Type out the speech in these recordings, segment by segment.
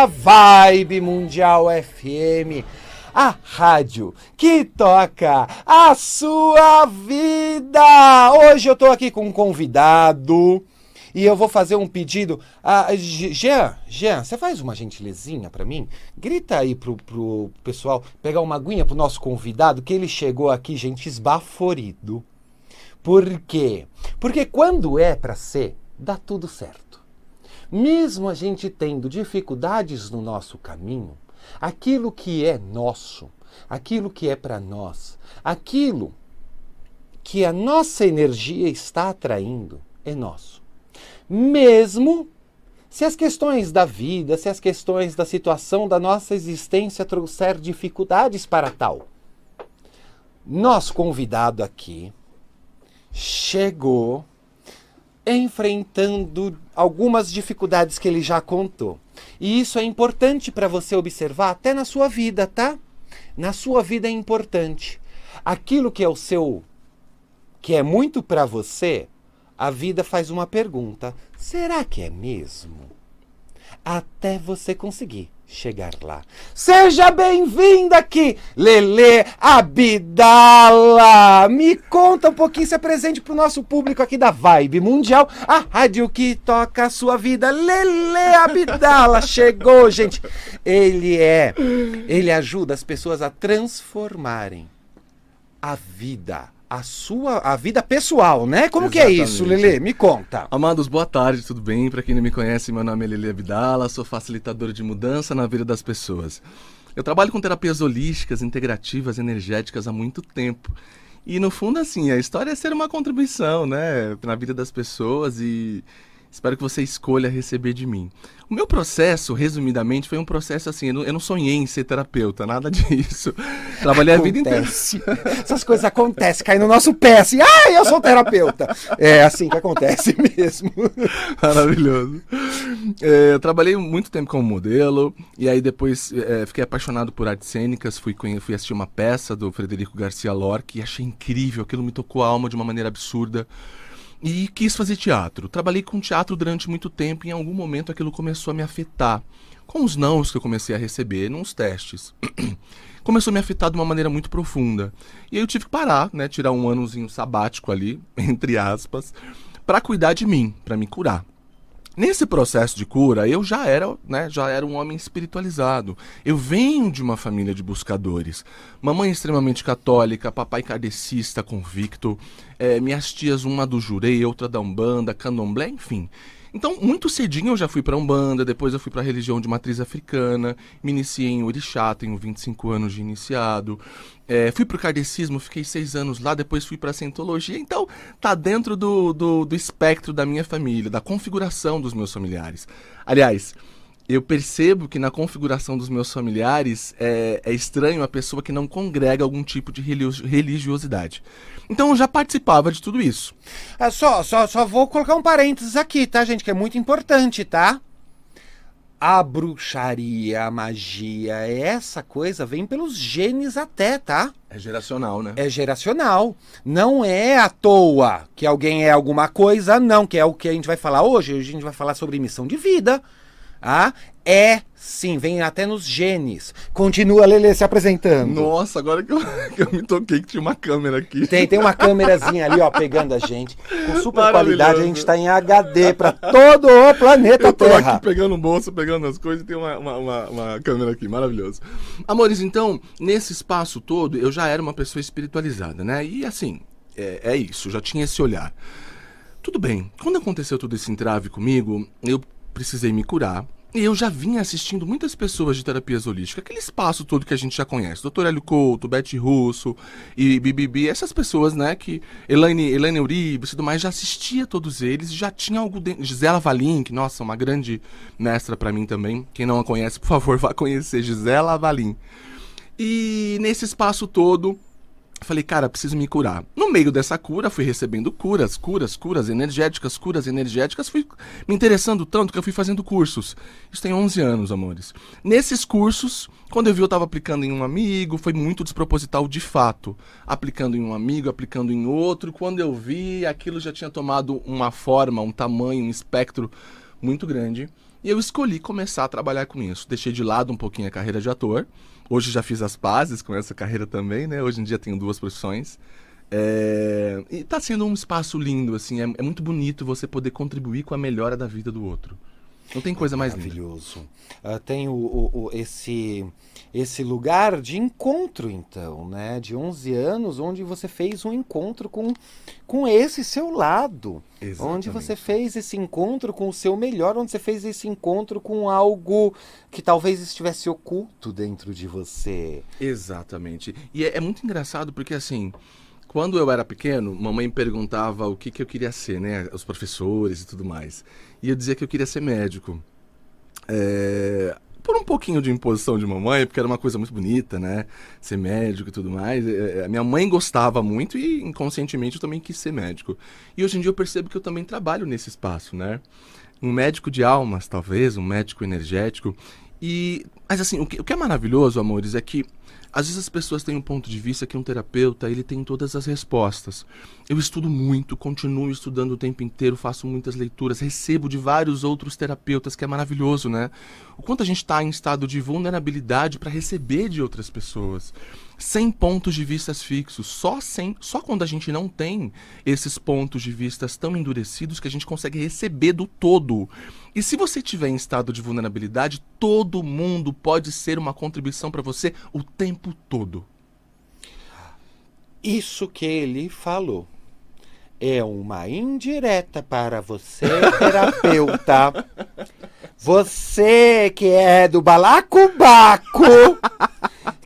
maravilhosa Vibe Mundial FM. A rádio que toca a sua vida. Hoje eu tô aqui com um convidado e eu vou fazer um pedido. Ah, Jean, Jean, você faz uma gentilezinha para mim? Grita aí pro, pro pessoal pegar uma aguinha pro nosso convidado, que ele chegou aqui, gente, esbaforido. Por quê? Porque quando é para ser, dá tudo certo. Mesmo a gente tendo dificuldades no nosso caminho, aquilo que é nosso, aquilo que é para nós, aquilo que a nossa energia está atraindo é nosso. Mesmo se as questões da vida, se as questões da situação da nossa existência trouxer dificuldades para tal. Nosso convidado aqui chegou enfrentando algumas dificuldades que ele já contou. E isso é importante para você observar até na sua vida, tá? Na sua vida é importante. Aquilo que é o seu que é muito para você, a vida faz uma pergunta: será que é mesmo? Até você conseguir chegar lá. Seja bem-vinda aqui, Lele Abdala. Me conta um pouquinho, se apresente para o nosso público aqui da Vibe Mundial, a rádio que toca a sua vida. Lele Abdala chegou, gente. Ele é, ele ajuda as pessoas a transformarem a vida a sua a vida pessoal, né? Como Exatamente. que é isso, Lele? Me conta. Amados, boa tarde, tudo bem? Para quem não me conhece, meu nome é Lele Abdala, sou facilitador de mudança na vida das pessoas. Eu trabalho com terapias holísticas, integrativas, energéticas há muito tempo. E no fundo, assim, a história é ser uma contribuição, né, na vida das pessoas e Espero que você escolha receber de mim. O meu processo, resumidamente, foi um processo assim. Eu não, eu não sonhei em ser terapeuta, nada disso. Trabalhei acontece. a vida inteira. Essas coisas acontecem, caem no nosso pé assim. Ah, eu sou terapeuta. É assim que acontece mesmo. Maravilhoso. É, eu trabalhei muito tempo como modelo. E aí depois é, fiquei apaixonado por artes cênicas. Fui, fui assistir uma peça do Frederico Garcia Lorca e achei incrível. Aquilo me tocou a alma de uma maneira absurda e quis fazer teatro. Trabalhei com teatro durante muito tempo e em algum momento aquilo começou a me afetar. Com os nãos que eu comecei a receber nos testes. começou a me afetar de uma maneira muito profunda. E aí eu tive que parar, né, tirar um anozinho sabático ali, entre aspas, para cuidar de mim, para me curar. Nesse processo de cura, eu já era, né, já era um homem espiritualizado. Eu venho de uma família de buscadores. Mamãe extremamente católica, papai kardecista convicto, é, minhas tias, uma do Jurei, outra da Umbanda, Candomblé, enfim. Então, muito cedinho eu já fui para Umbanda, depois eu fui para a religião de matriz africana, me iniciei em Orixá, tenho 25 anos de iniciado. É, fui para o kardecismo, fiquei seis anos lá, depois fui para a Scientologia. Então, tá dentro do, do, do espectro da minha família, da configuração dos meus familiares. Aliás, eu percebo que na configuração dos meus familiares é, é, estranho a pessoa que não congrega algum tipo de religiosidade. Então eu já participava de tudo isso. É, só, só, só vou colocar um parênteses aqui, tá, gente? Que é muito importante, tá? A bruxaria, a magia, essa coisa vem pelos genes até, tá? É geracional, né? É geracional. Não é à toa que alguém é alguma coisa, não, que é o que a gente vai falar hoje. Hoje a gente vai falar sobre missão de vida. Ah, é sim, vem até nos genes. Continua, Lele, se apresentando. Nossa, agora que eu, que eu me toquei que tinha uma câmera aqui. Tem, tem uma câmerazinha ali, ó, pegando a gente. Com super qualidade, a gente está em HD para todo o planeta eu tô Terra. aqui pegando o bolso, pegando as coisas e tem uma, uma, uma, uma câmera aqui, maravilhoso. Amores, então, nesse espaço todo, eu já era uma pessoa espiritualizada, né? E assim, é, é isso, já tinha esse olhar. Tudo bem, quando aconteceu todo esse entrave comigo, eu precisei me curar. Eu já vinha assistindo muitas pessoas de terapias holísticas, aquele espaço todo que a gente já conhece. Dr. Hélio Couto, Beth Russo e Bibibi, essas pessoas, né, que Elaine, Elaine Uribe e tudo mais, já assistia todos eles, já tinha algo dentro. Gisela Valim, que, nossa, uma grande mestra para mim também. Quem não a conhece, por favor, vá conhecer Gisela Valim. E nesse espaço todo, Falei, cara, preciso me curar. No meio dessa cura, fui recebendo curas, curas, curas energéticas, curas energéticas. Fui me interessando tanto que eu fui fazendo cursos. Isso tem 11 anos, amores. Nesses cursos, quando eu vi, eu estava aplicando em um amigo, foi muito desproposital de fato. Aplicando em um amigo, aplicando em outro. Quando eu vi, aquilo já tinha tomado uma forma, um tamanho, um espectro muito grande. E eu escolhi começar a trabalhar com isso. Deixei de lado um pouquinho a carreira de ator. Hoje já fiz as pazes com essa carreira também, né? Hoje em dia tenho duas profissões. É... E tá sendo um espaço lindo, assim. É, é muito bonito você poder contribuir com a melhora da vida do outro. Não tem coisa mais Maravilhoso. Uh, tem o, o, o, esse, esse lugar de encontro, então, né? De 11 anos, onde você fez um encontro com, com esse seu lado. Exatamente. Onde você fez esse encontro com o seu melhor, onde você fez esse encontro com algo que talvez estivesse oculto dentro de você. Exatamente. E é, é muito engraçado porque, assim, quando eu era pequeno, mamãe perguntava o que, que eu queria ser, né? Os professores e tudo mais. E eu dizia que eu queria ser médico. É... Por um pouquinho de imposição de mamãe, porque era uma coisa muito bonita, né? Ser médico e tudo mais. É, minha mãe gostava muito e inconscientemente eu também quis ser médico. E hoje em dia eu percebo que eu também trabalho nesse espaço, né? Um médico de almas, talvez, um médico energético. E, mas assim, o que, o que é maravilhoso, amores, é que às vezes as pessoas têm um ponto de vista que um terapeuta ele tem todas as respostas. Eu estudo muito, continuo estudando o tempo inteiro, faço muitas leituras, recebo de vários outros terapeutas, que é maravilhoso, né? O quanto a gente está em estado de vulnerabilidade para receber de outras pessoas sem pontos de vistas fixos. Só, sem, só quando a gente não tem esses pontos de vistas tão endurecidos que a gente consegue receber do todo. E se você tiver em estado de vulnerabilidade, todo mundo pode ser uma contribuição para você o tempo todo. Isso que ele falou é uma indireta para você, terapeuta. Você que é do balacobaco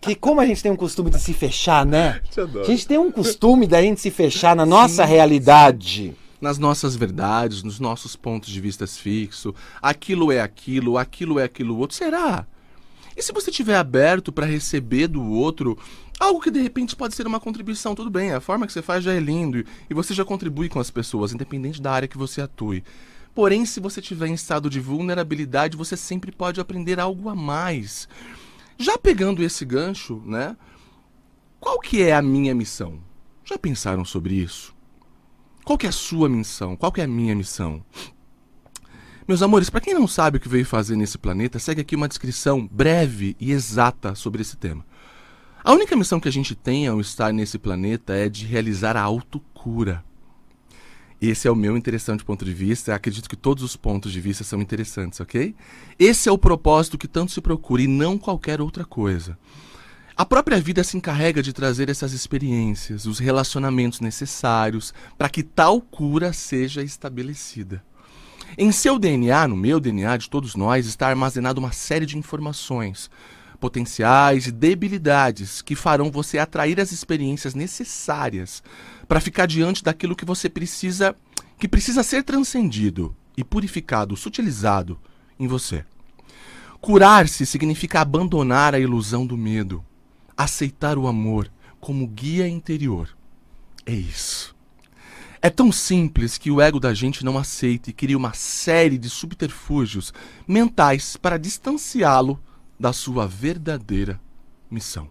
que como a gente tem um costume de se fechar, né? A gente tem um costume da gente se fechar na nossa sim, realidade. Sim. Nas nossas verdades, nos nossos pontos de vista fixos. Aquilo é aquilo, aquilo é aquilo outro. Será? E se você estiver aberto para receber do outro algo que de repente pode ser uma contribuição, tudo bem, a forma que você faz já é lindo e você já contribui com as pessoas, independente da área que você atue. Porém, se você estiver em estado de vulnerabilidade, você sempre pode aprender algo a mais. Já pegando esse gancho, né? Qual que é a minha missão? Já pensaram sobre isso? Qual que é a sua missão? Qual que é a minha missão? Meus amores, para quem não sabe o que veio fazer nesse planeta, segue aqui uma descrição breve e exata sobre esse tema. A única missão que a gente tem ao estar nesse planeta é de realizar a autocura. Esse é o meu interessante ponto de vista. Acredito que todos os pontos de vista são interessantes, ok? Esse é o propósito que tanto se procura e não qualquer outra coisa. A própria vida se encarrega de trazer essas experiências, os relacionamentos necessários para que tal cura seja estabelecida. Em seu DNA, no meu DNA de todos nós, está armazenada uma série de informações, potenciais e debilidades que farão você atrair as experiências necessárias para ficar diante daquilo que você precisa, que precisa ser transcendido e purificado, sutilizado em você. Curar-se significa abandonar a ilusão do medo, aceitar o amor como guia interior. É isso. É tão simples que o ego da gente não aceita e cria uma série de subterfúgios mentais para distanciá-lo da sua verdadeira missão.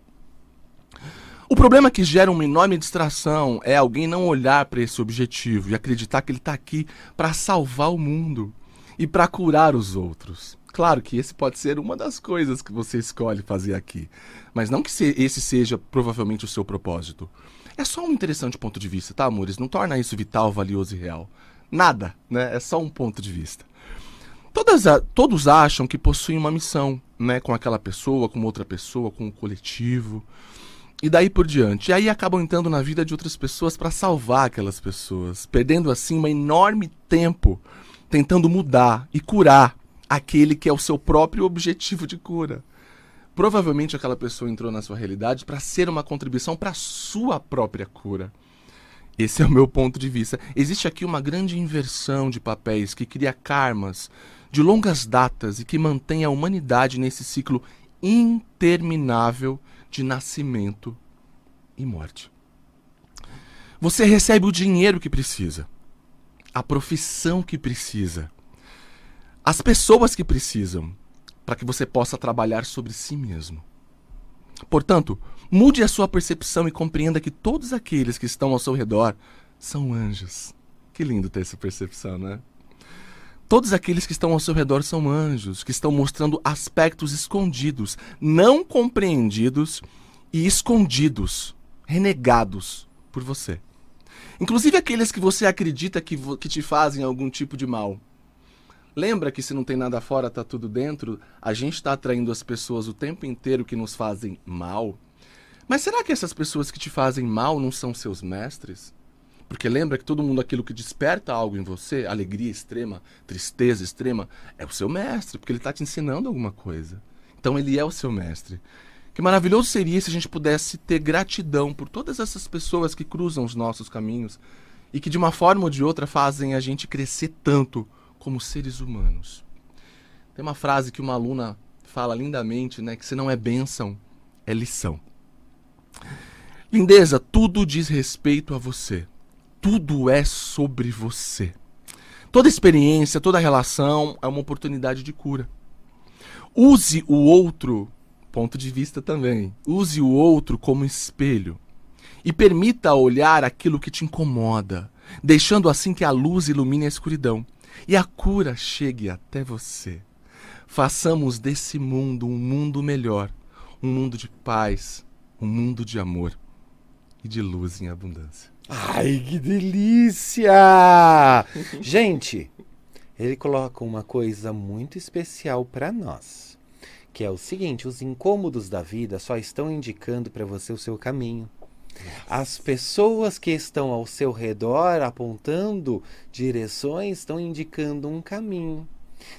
O problema que gera uma enorme distração é alguém não olhar para esse objetivo e acreditar que ele está aqui para salvar o mundo e para curar os outros. Claro que esse pode ser uma das coisas que você escolhe fazer aqui, mas não que esse seja provavelmente o seu propósito. É só um interessante ponto de vista, tá, amores? Não torna isso vital, valioso e real. Nada, né? É só um ponto de vista. Todas a, todos acham que possuem uma missão, né? Com aquela pessoa, com outra pessoa, com o coletivo e daí por diante. E aí acabam entrando na vida de outras pessoas para salvar aquelas pessoas, perdendo assim um enorme tempo tentando mudar e curar aquele que é o seu próprio objetivo de cura. Provavelmente aquela pessoa entrou na sua realidade para ser uma contribuição para sua própria cura. Esse é o meu ponto de vista. Existe aqui uma grande inversão de papéis que cria karmas de longas datas e que mantém a humanidade nesse ciclo interminável de nascimento e morte. Você recebe o dinheiro que precisa, a profissão que precisa, as pessoas que precisam, para que você possa trabalhar sobre si mesmo. Portanto, mude a sua percepção e compreenda que todos aqueles que estão ao seu redor são anjos. Que lindo ter essa percepção, né? Todos aqueles que estão ao seu redor são anjos, que estão mostrando aspectos escondidos, não compreendidos e escondidos, renegados por você. Inclusive aqueles que você acredita que, que te fazem algum tipo de mal. Lembra que se não tem nada fora, tá tudo dentro? A gente está atraindo as pessoas o tempo inteiro que nos fazem mal. Mas será que essas pessoas que te fazem mal não são seus mestres? Porque lembra que todo mundo aquilo que desperta algo em você, alegria extrema, tristeza extrema, é o seu mestre, porque ele está te ensinando alguma coisa. Então ele é o seu mestre. Que maravilhoso seria se a gente pudesse ter gratidão por todas essas pessoas que cruzam os nossos caminhos e que de uma forma ou de outra fazem a gente crescer tanto como seres humanos. Tem uma frase que uma aluna fala lindamente, né, que se não é bênção, é lição. Lindeza, tudo diz respeito a você. Tudo é sobre você. Toda experiência, toda relação é uma oportunidade de cura. Use o outro, ponto de vista também. Use o outro como espelho e permita olhar aquilo que te incomoda, deixando assim que a luz ilumine a escuridão e a cura chegue até você. Façamos desse mundo um mundo melhor, um mundo de paz, um mundo de amor e de luz em abundância. Ai, que delícia! Gente, ele coloca uma coisa muito especial para nós, que é o seguinte: os incômodos da vida só estão indicando para você o seu caminho. As pessoas que estão ao seu redor apontando direções estão indicando um caminho.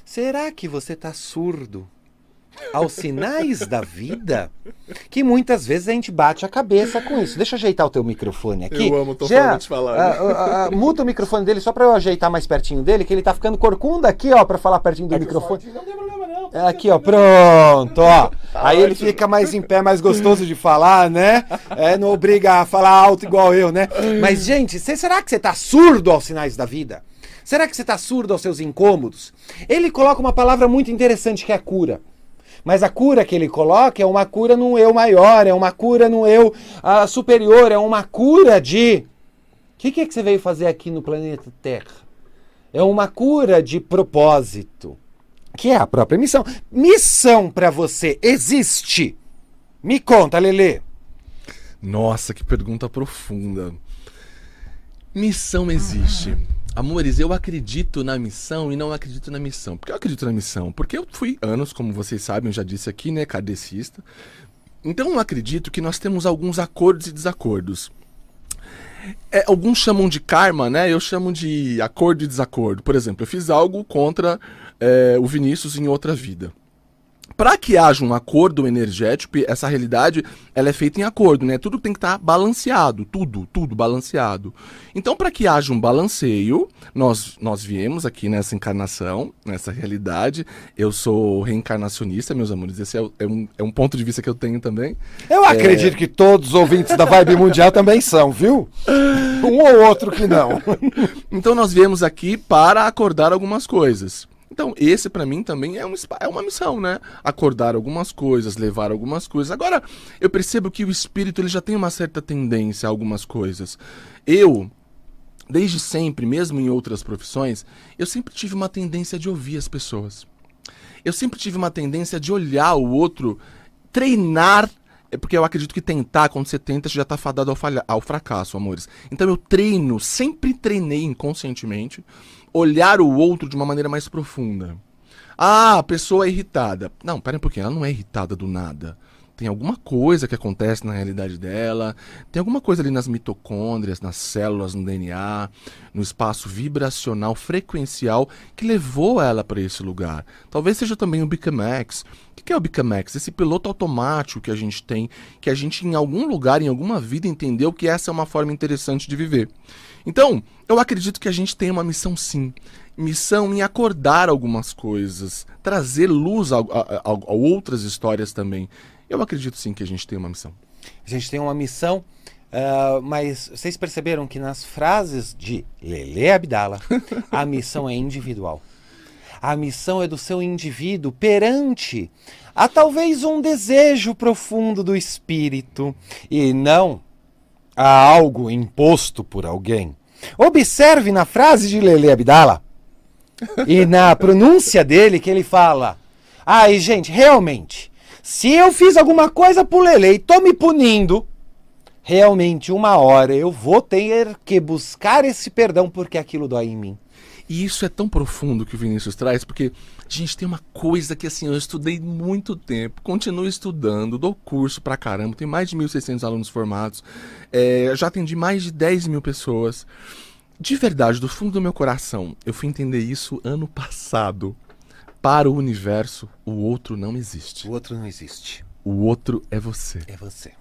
Será que você está surdo aos sinais da vida, que muitas vezes a gente bate a cabeça com isso. Deixa eu ajeitar o teu microfone aqui. Eu amo, tô Já, falando de falar. Né? Uh, uh, uh, muta o microfone dele só para eu ajeitar mais pertinho dele, que ele tá ficando corcunda aqui, ó, para falar pertinho do é microfone. Não tem problema não. É aqui, ó, pronto, ó. Tá Aí ótimo. ele fica mais em pé, mais gostoso de falar, né? É, não obriga a falar alto igual eu, né? Mas, gente, cê, será que você tá surdo aos sinais da vida? Será que você tá surdo aos seus incômodos? Ele coloca uma palavra muito interessante que é cura. Mas a cura que ele coloca é uma cura num eu maior, é uma cura num eu uh, superior, é uma cura de. O que, que é que você veio fazer aqui no planeta Terra? É uma cura de propósito, que é a própria missão. Missão para você existe? Me conta, Lele. Nossa, que pergunta profunda. Missão existe. Amores, eu acredito na missão e não acredito na missão. Por que eu acredito na missão? Porque eu fui anos, como vocês sabem, eu já disse aqui, né, kardecista. Então eu acredito que nós temos alguns acordos e desacordos. É, alguns chamam de karma, né? Eu chamo de acordo e desacordo. Por exemplo, eu fiz algo contra é, o Vinícius em outra vida para que haja um acordo energético, essa realidade ela é feita em acordo, né? Tudo tem que estar tá balanceado, tudo, tudo balanceado. Então, para que haja um balanceio, nós nós viemos aqui nessa encarnação, nessa realidade. Eu sou reencarnacionista, meus amores. Esse é, é, um, é um ponto de vista que eu tenho também. Eu é... acredito que todos os ouvintes da Vibe Mundial também são, viu? Um ou outro que não. então, nós viemos aqui para acordar algumas coisas. Então, esse para mim também é, um, é uma missão, né? Acordar algumas coisas, levar algumas coisas. Agora, eu percebo que o espírito ele já tem uma certa tendência a algumas coisas. Eu, desde sempre, mesmo em outras profissões, eu sempre tive uma tendência de ouvir as pessoas. Eu sempre tive uma tendência de olhar o outro, treinar é porque eu acredito que tentar, quando você tenta, você já está fadado ao, falha, ao fracasso, amores. Então eu treino, sempre treinei inconscientemente, olhar o outro de uma maneira mais profunda. Ah, a pessoa é irritada. Não, pera um pouquinho, ela não é irritada do nada. Tem alguma coisa que acontece na realidade dela, tem alguma coisa ali nas mitocôndrias, nas células, no DNA, no espaço vibracional, frequencial, que levou ela para esse lugar. Talvez seja também o Bicamax. O que é o Bicamax? Esse piloto automático que a gente tem, que a gente em algum lugar, em alguma vida, entendeu que essa é uma forma interessante de viver. Então, eu acredito que a gente tem uma missão sim. Missão em acordar algumas coisas, trazer luz a, a, a, a outras histórias também. Eu acredito sim que a gente tem uma missão. A gente tem uma missão, uh, mas vocês perceberam que nas frases de Lele Abdala, a missão é individual. A missão é do seu indivíduo perante a talvez um desejo profundo do espírito e não a algo imposto por alguém. Observe na frase de Lele Abdala. E na pronúncia dele que ele fala: "Ai, gente, realmente, se eu fiz alguma coisa pro Lele e tô me punindo, realmente uma hora eu vou ter que buscar esse perdão porque aquilo dói em mim." E isso é tão profundo que o Vinícius traz, porque a gente tem uma coisa que assim, eu estudei muito tempo, continuo estudando, dou curso pra caramba, tem mais de 1.600 alunos formados, é, já atendi mais de 10 mil pessoas. De verdade, do fundo do meu coração, eu fui entender isso ano passado. Para o universo, o outro não existe. O outro não existe. O outro é você. É você.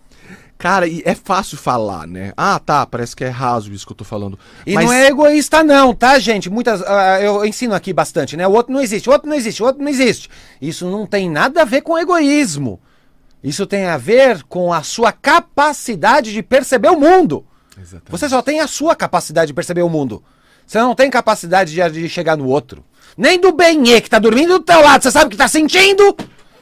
Cara, e é fácil falar, né? Ah, tá, parece que é raso isso que eu tô falando. E Mas não é egoísta, não, tá, gente? Muitas. ah, eu ensino aqui bastante, né? O outro não existe, o outro não existe, o outro não existe. Isso não tem nada a ver com egoísmo. Isso tem a ver com a sua capacidade de perceber o mundo. Exatamente. Você só tem a sua capacidade de perceber o mundo. Você não tem capacidade de, de chegar no outro. Nem do Benê, que tá dormindo do teu lado. Você sabe o que tá sentindo?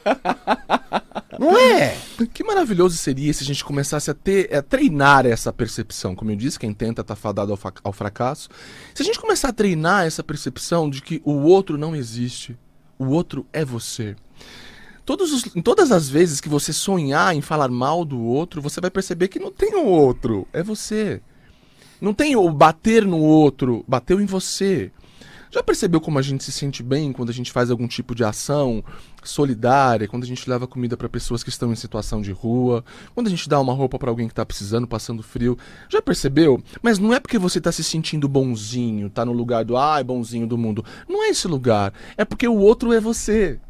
Não é? Que maravilhoso seria se a gente começasse a ter, a treinar essa percepção. Como eu disse, quem tenta tá fadado ao, ao fracasso. Se a gente começar a treinar essa percepção de que o outro não existe, o outro é você. Os- em todas as vezes que você sonhar em falar mal do outro, você vai perceber que não tem o outro, é você. Não tem o bater no outro, bateu em você. Já percebeu como a gente se sente bem quando a gente faz algum tipo de ação solidária, quando a gente leva comida para pessoas que estão em situação de rua, quando a gente dá uma roupa para alguém que tá precisando, passando frio? Já percebeu? Mas não é porque você tá se sentindo bonzinho, tá no lugar do ai, bonzinho do mundo. Não é esse lugar, é porque o outro é você.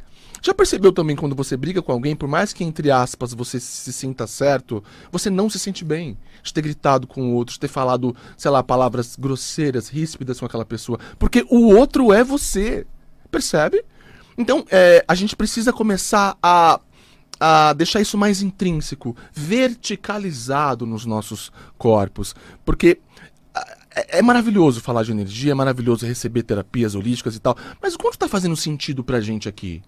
Já percebeu também quando você briga com alguém, por mais que, entre aspas, você se sinta certo, você não se sente bem de ter gritado com o outro, de ter falado, sei lá, palavras grosseiras, ríspidas com aquela pessoa. Porque o outro é você. Percebe? Então, é, a gente precisa começar a, a deixar isso mais intrínseco, verticalizado nos nossos corpos. Porque é, é maravilhoso falar de energia, é maravilhoso receber terapias holísticas e tal, mas o quanto tá fazendo sentido pra gente aqui?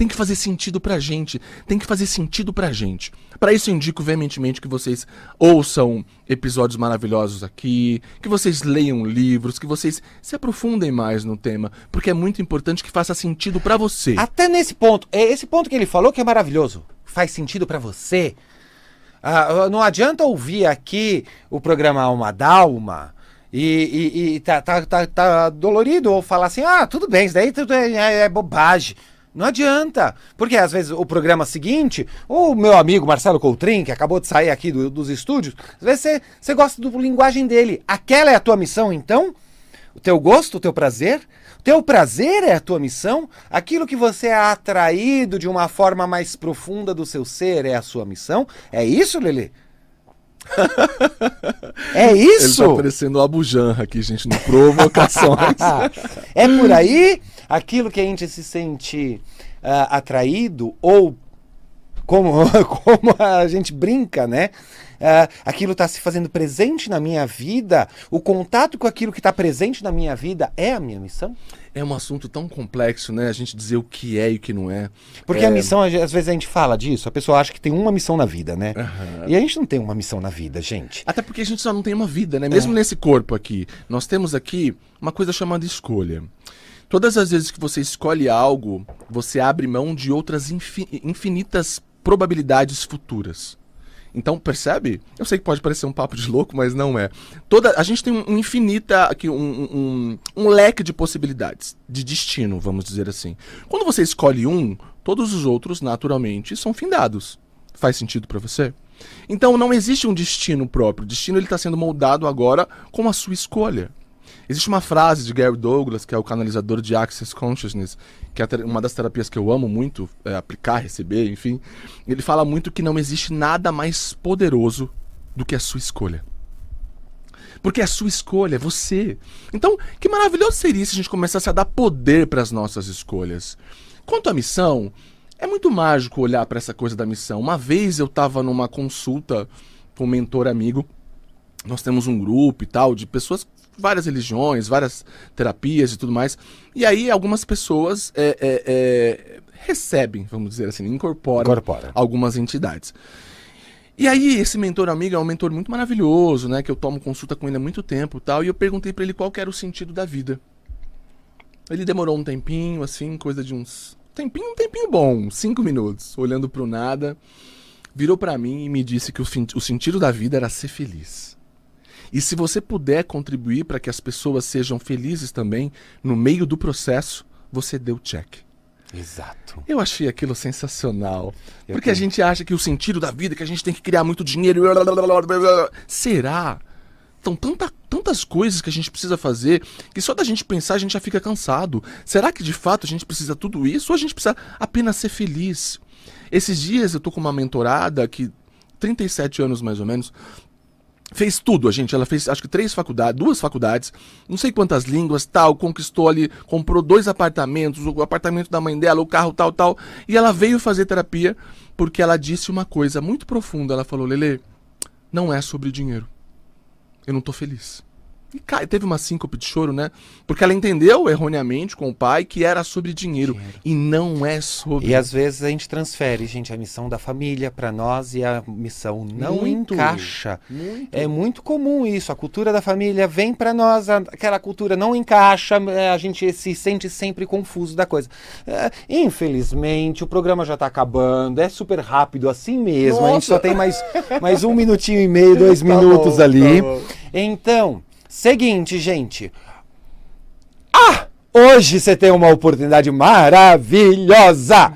Tem que fazer sentido pra gente, tem que fazer sentido pra gente. Pra isso eu indico veementemente que vocês ouçam episódios maravilhosos aqui, que vocês leiam livros, que vocês se aprofundem mais no tema, porque é muito importante que faça sentido pra você. Até nesse ponto, é esse ponto que ele falou que é maravilhoso. Faz sentido pra você. Ah, não adianta ouvir aqui o programa Alma Dalma e, e, e tá, tá, tá, tá dolorido ou falar assim: ah, tudo bem, isso daí tudo é, é- é bobagem. Não adianta, porque às vezes o programa seguinte, o meu amigo Marcelo Coutrin, que acabou de sair aqui do- dos estúdios, às vezes você, você gosta do linguagem dele. Aquela é a tua missão, então? O teu gosto, o teu prazer? O teu prazer é a tua missão? Aquilo que você é atraído de uma forma mais profunda do seu ser é a sua missão? É isso, Lele? é Ele isso? tá parecendo o Abu Janra aqui, gente, no Provocações. é por aí aquilo que a gente se sente ah, atraído ou como, como a gente brinca, né? Ah, aquilo está se fazendo presente na minha vida, o contato com aquilo que está presente na minha vida é a minha missão? é um assunto tão complexo, né? A gente dizer o que é e o que não é. Porque É, a missão, às vezes a gente fala disso, a pessoa acha que tem uma missão na vida, né? Aham. E a gente não tem uma missão na vida, gente. Até porque a gente só não tem uma vida, É. né? Mesmo nesse corpo aqui, nós temos aqui uma coisa chamada escolha. Todas as vezes que você escolhe algo, você abre mão de outras infi- infinitas probabilidades futuras. Então, percebe? Eu sei que pode parecer um papo de louco, mas não é. Toda, a gente tem um infinita aqui, um, um, um leque de possibilidades, de destino, vamos dizer assim. Quando você escolhe um, todos os outros, naturalmente, são findados. Faz sentido pra você? Então não existe um destino próprio. O destino está sendo moldado agora com a sua escolha. Existe uma frase de Gary Douglas, que é o canalizador de Access Consciousness, que é uma das terapias que eu amo muito é, aplicar, receber, enfim. Ele fala muito que não existe nada mais poderoso do que a sua escolha. Porque a sua escolha é você. Então, que maravilhoso seria se a gente começasse a dar poder para as nossas escolhas. Quanto à missão, é muito mágico olhar para essa coisa da missão. Uma vez eu estava numa consulta com um mentor amigo. Nós temos um grupo e tal de pessoas, várias religiões, várias terapias e tudo mais. E aí algumas pessoas é, é, é, recebem, vamos dizer assim, incorporam Incorpora. algumas entidades. E aí, esse mentor amigo é um mentor muito maravilhoso, né? Que eu tomo consulta com ele há muito tempo e tal. E eu perguntei pra ele qual que era o sentido da vida. Ele demorou um tempinho, assim, coisa de uns. Tempinho, um tempinho bom, cinco minutos, olhando pro nada. Virou pra mim e me disse que o, o sentido da vida era ser feliz. E se você puder contribuir para que as pessoas sejam felizes também, no meio do processo, você deu check. Exato. Eu achei aquilo sensacional. Eu porque a também. gente acha que o sentido da vida, é que a gente tem que criar muito dinheiro. Será? Então, tanta, tantas coisas que a gente precisa fazer que só da gente pensar a gente já fica cansado. Será que de fato a gente precisa tudo isso ou a gente precisa apenas ser feliz? Esses dias eu tô com uma mentorada que, 37 anos mais ou menos, fez tudo, a gente. Ela fez acho que três faculdades, duas faculdades, não sei quantas línguas, tal, conquistou ali, comprou dois apartamentos, o apartamento da mãe dela, o carro, tal, tal. E ela veio fazer terapia porque ela disse uma coisa muito profunda. Ela falou: Lele, não é sobre dinheiro. Eu não tô feliz. E cai, teve uma síncope de choro, né? Porque ela entendeu erroneamente com o pai que era sobre dinheiro. E não é sobre. E às vezes a gente transfere, gente, a missão da família pra nós e a missão não Muito. encaixa. Muito. É muito comum isso. A cultura da família vem pra nós, aquela cultura não encaixa, é, a gente se sente sempre confuso da coisa. É, infelizmente, o programa já tá acabando, é super rápido assim mesmo. A gente Nossa. só tem mais, mais um minutinho e meio, dois Tá minutos bom, ali. tá. Então, seguinte, gente. Ah! Hoje você tem uma oportunidade maravilhosa!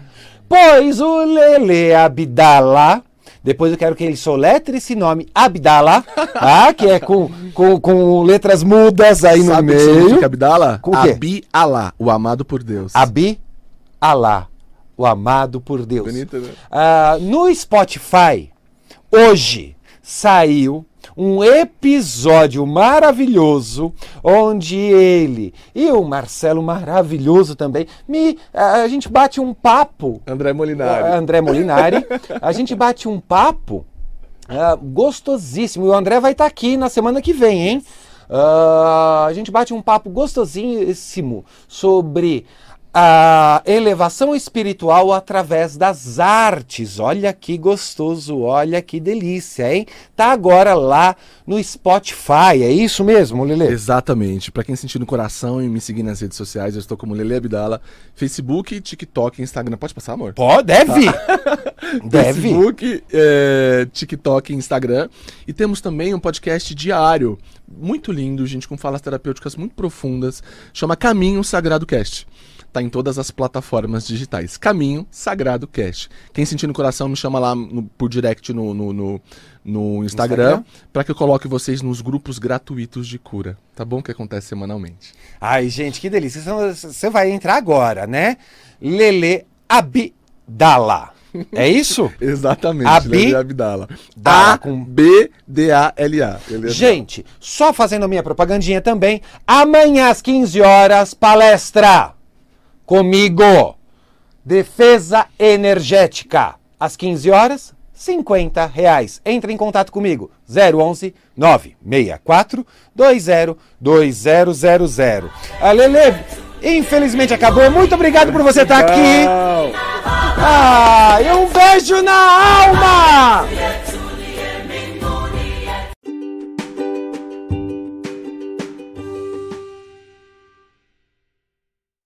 Pois o Lele Abdala. Depois eu quero que ele soletre esse nome, Abdala, tá? Que é com, com, com letras mudas aí no Sabe o que meio. significa Abdala? Com o quê? Abi Alá, o amado por Deus. Abi Alá, o amado por Deus. Bonito, né? Ah, no Spotify, hoje saiu um episódio maravilhoso onde ele e o Marcelo maravilhoso também me a gente bate um papo. André Molinari. ah, André Molinari. A gente bate um papo ah, gostosíssimo. E o André vai estar aqui na semana que vem hein? Ah, a gente bate um papo gostosíssimo sobre a elevação espiritual através das artes. Olha que gostoso, olha que delícia, hein? Tá agora lá no Spotify, é isso mesmo, Lele? Exatamente. Pra quem sentir no coração e me seguir nas redes sociais, eu estou como Lele Abdala, Facebook, TikTok, Instagram. Pode passar, amor? Pô, deve! deve! Facebook, é, TikTok e Instagram. E temos também um podcast diário, muito lindo, gente, com falas terapêuticas muito profundas. Chama Caminho Sagrado Cast. Tá em todas as plataformas digitais. Caminho Sagrado Cast. Quem sentir no coração me chama lá no- por direct no, no, no, no Instagram, Instagram? pra que eu coloque vocês nos grupos gratuitos de cura. Tá bom? Que acontece semanalmente. Ai, gente, que delícia. Você- vai entrar agora, né? Lele Abdala. É isso? Exatamente. Abi- Lele Abdala. Dala com- A-B-D-A-L-A. Lele Abdala. Gente, só fazendo a minha propagandinha também, amanhã às 15 horas, palestra comigo. Defesa energética. Às 15 horas, 50 reais. Entre em contato comigo. 011 964 20 2000. A Lele, infelizmente acabou. Muito obrigado por você estar aqui. Tchau. Ah, e um beijo na alma!